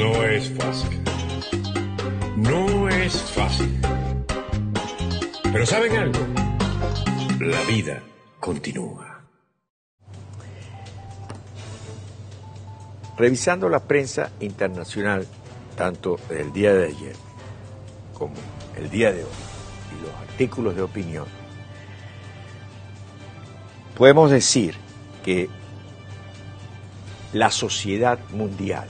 No es fácil. No es fácil. Pero ¿saben algo? La vida continúa. Revisando la prensa internacional, tanto el día de ayer como el día de hoy, y los artículos de opinión, podemos decir que la sociedad mundial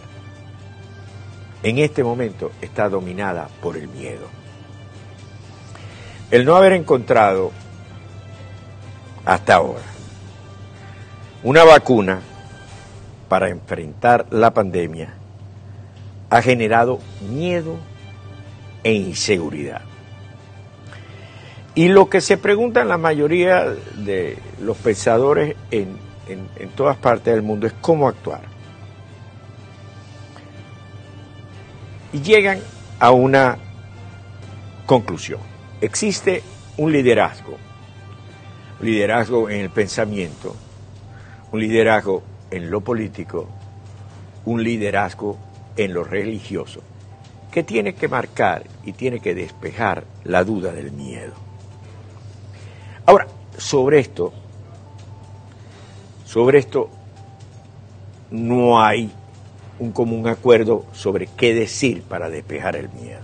en este momento está dominada por el miedo. El no haber encontrado hasta ahora una vacuna para enfrentar la pandemia ha generado miedo e inseguridad. Y lo que se preguntan la mayoría de los pensadores en, en todas partes del mundo es cómo actuar. Y llegan a una conclusión. Existe un liderazgo, un liderazgo en el pensamiento, un liderazgo en lo político, un liderazgo en lo religioso, que tiene que marcar y tiene que despejar la duda del miedo. Ahora, sobre esto, sobre esto no hay un común acuerdo sobre qué decir para despejar el miedo.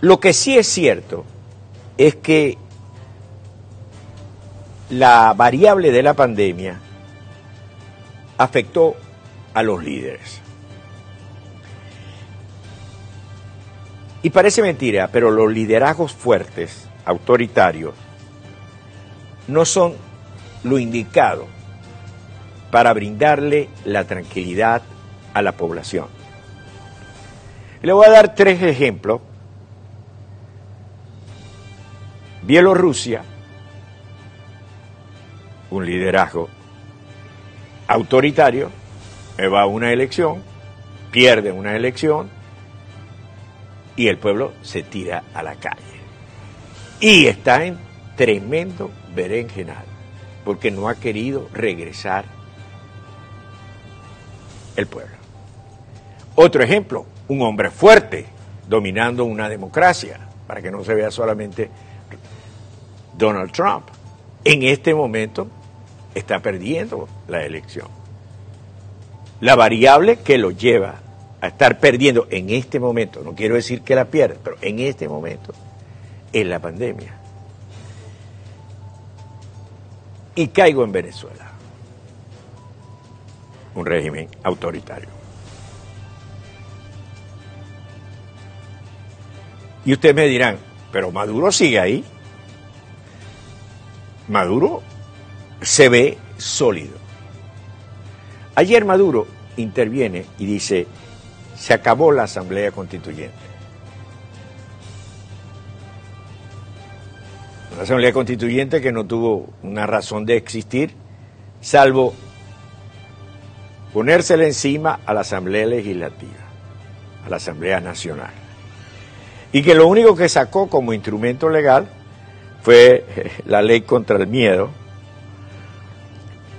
Lo que sí es cierto es que la variable de la pandemia afectó a los líderes. Y parece mentira, pero los liderazgos fuertes, autoritarios, no son lo indicado para brindarle la tranquilidad a la población. Le voy a dar tres ejemplos. Bielorrusia, un liderazgo autoritario, va a una elección, pierde una elección y el pueblo se tira a la calle. Y está en tremendo berenjenal, porque no ha querido regresar el pueblo. Otro ejemplo, un hombre fuerte dominando una democracia, para que no se vea solamente Donald Trump. En este momento está perdiendo la elección. La variable que lo lleva a estar perdiendo en este momento, no quiero decir que la pierda, pero en este momento, es la pandemia. Y caigo en Venezuela un régimen autoritario. Y ustedes me dirán, pero Maduro sigue ahí. Maduro se ve sólido. Ayer Maduro interviene y dice, se acabó la Asamblea Constituyente. Una Asamblea Constituyente que no tuvo una razón de existir, salvo ponérsela encima a la Asamblea Legislativa, a la Asamblea Nacional. Y que lo único que sacó como instrumento legal fue eh, la ley contra el miedo,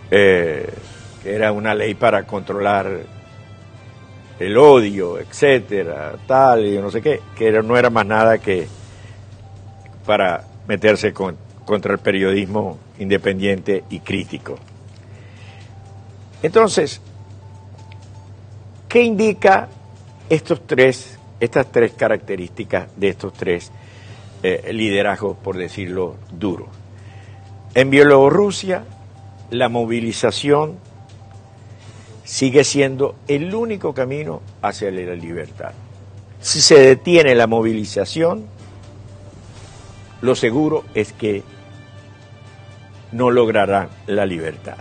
eh, que era una ley para controlar el odio, etcétera, tal, y no sé qué, que no era más nada que para meterse contra el periodismo independiente y crítico. Entonces, ¿Qué indica estos tres, estas tres características de estos tres eh, liderazgos, por decirlo duro? En Bielorrusia, la movilización sigue siendo el único camino hacia la libertad. Si se detiene la movilización, lo seguro es que no lograrán la libertad.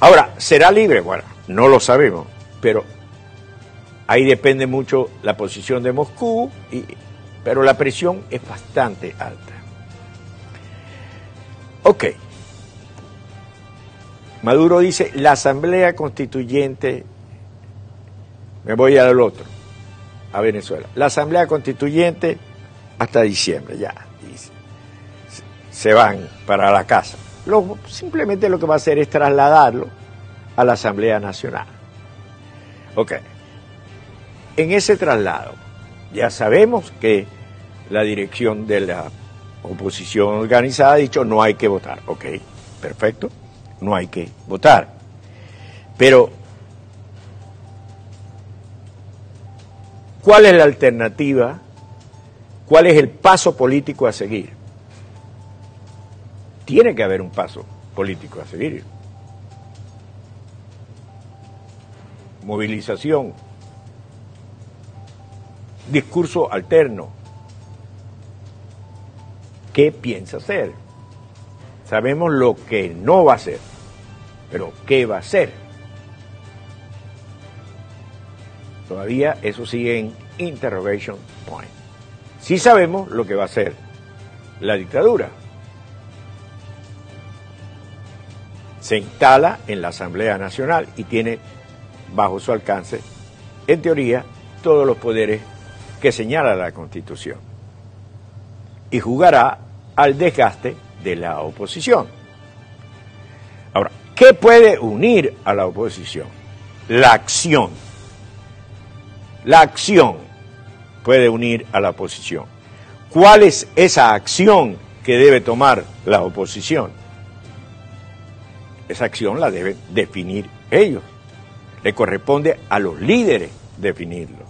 Ahora, ¿será libre? Bueno, no lo sabemos, pero ahí depende mucho la posición de Moscú, y, pero la presión es bastante alta. Ok. Maduro dice, la Asamblea Constituyente, me voy al otro, a Venezuela, la Asamblea Constituyente hasta diciembre, ya, se van para la casa. simplemente lo que va a hacer es trasladarlo a la Asamblea Nacional. Ok. En ese traslado, ya sabemos que la dirección de la oposición organizada ha dicho no hay que votar. Ok, perfecto, no hay que votar. Pero, ¿cuál es la alternativa? ¿Cuál es el paso político a seguir? Tiene que haber un paso político a seguir. Movilización, discurso alterno. ¿Qué piensa hacer? Sabemos lo que no va a hacer, pero ¿qué va a hacer? Todavía eso sigue en interrogation point. Sí sabemos lo que va a hacer la dictadura. Se instala en la Asamblea Nacional y tiene bajo su alcance, en teoría, todos los poderes que señala la Constitución. Y jugará al desgaste de la oposición. Ahora, ¿qué puede unir a la oposición? La acción. La acción puede unir a la oposición. ¿Cuál es esa acción que debe tomar la oposición? Esa acción la deben definir ellos. Le corresponde a los líderes definirlo.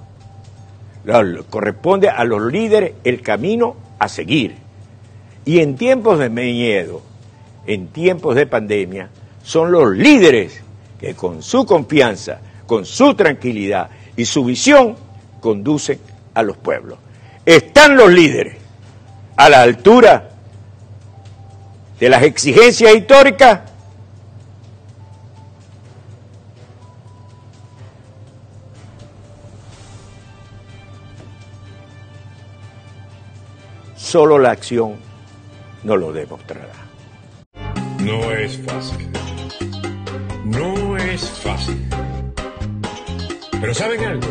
Le corresponde a los líderes el camino a seguir. Y en tiempos de miedo, en tiempos de pandemia, son los líderes que con su confianza, con su tranquilidad y su visión conducen a los pueblos. Están los líderes a la altura de las exigencias históricas. Solo la acción no lo demostrará. No es fácil. No es fácil. Pero ¿saben algo?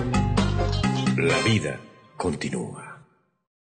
La vida continúa.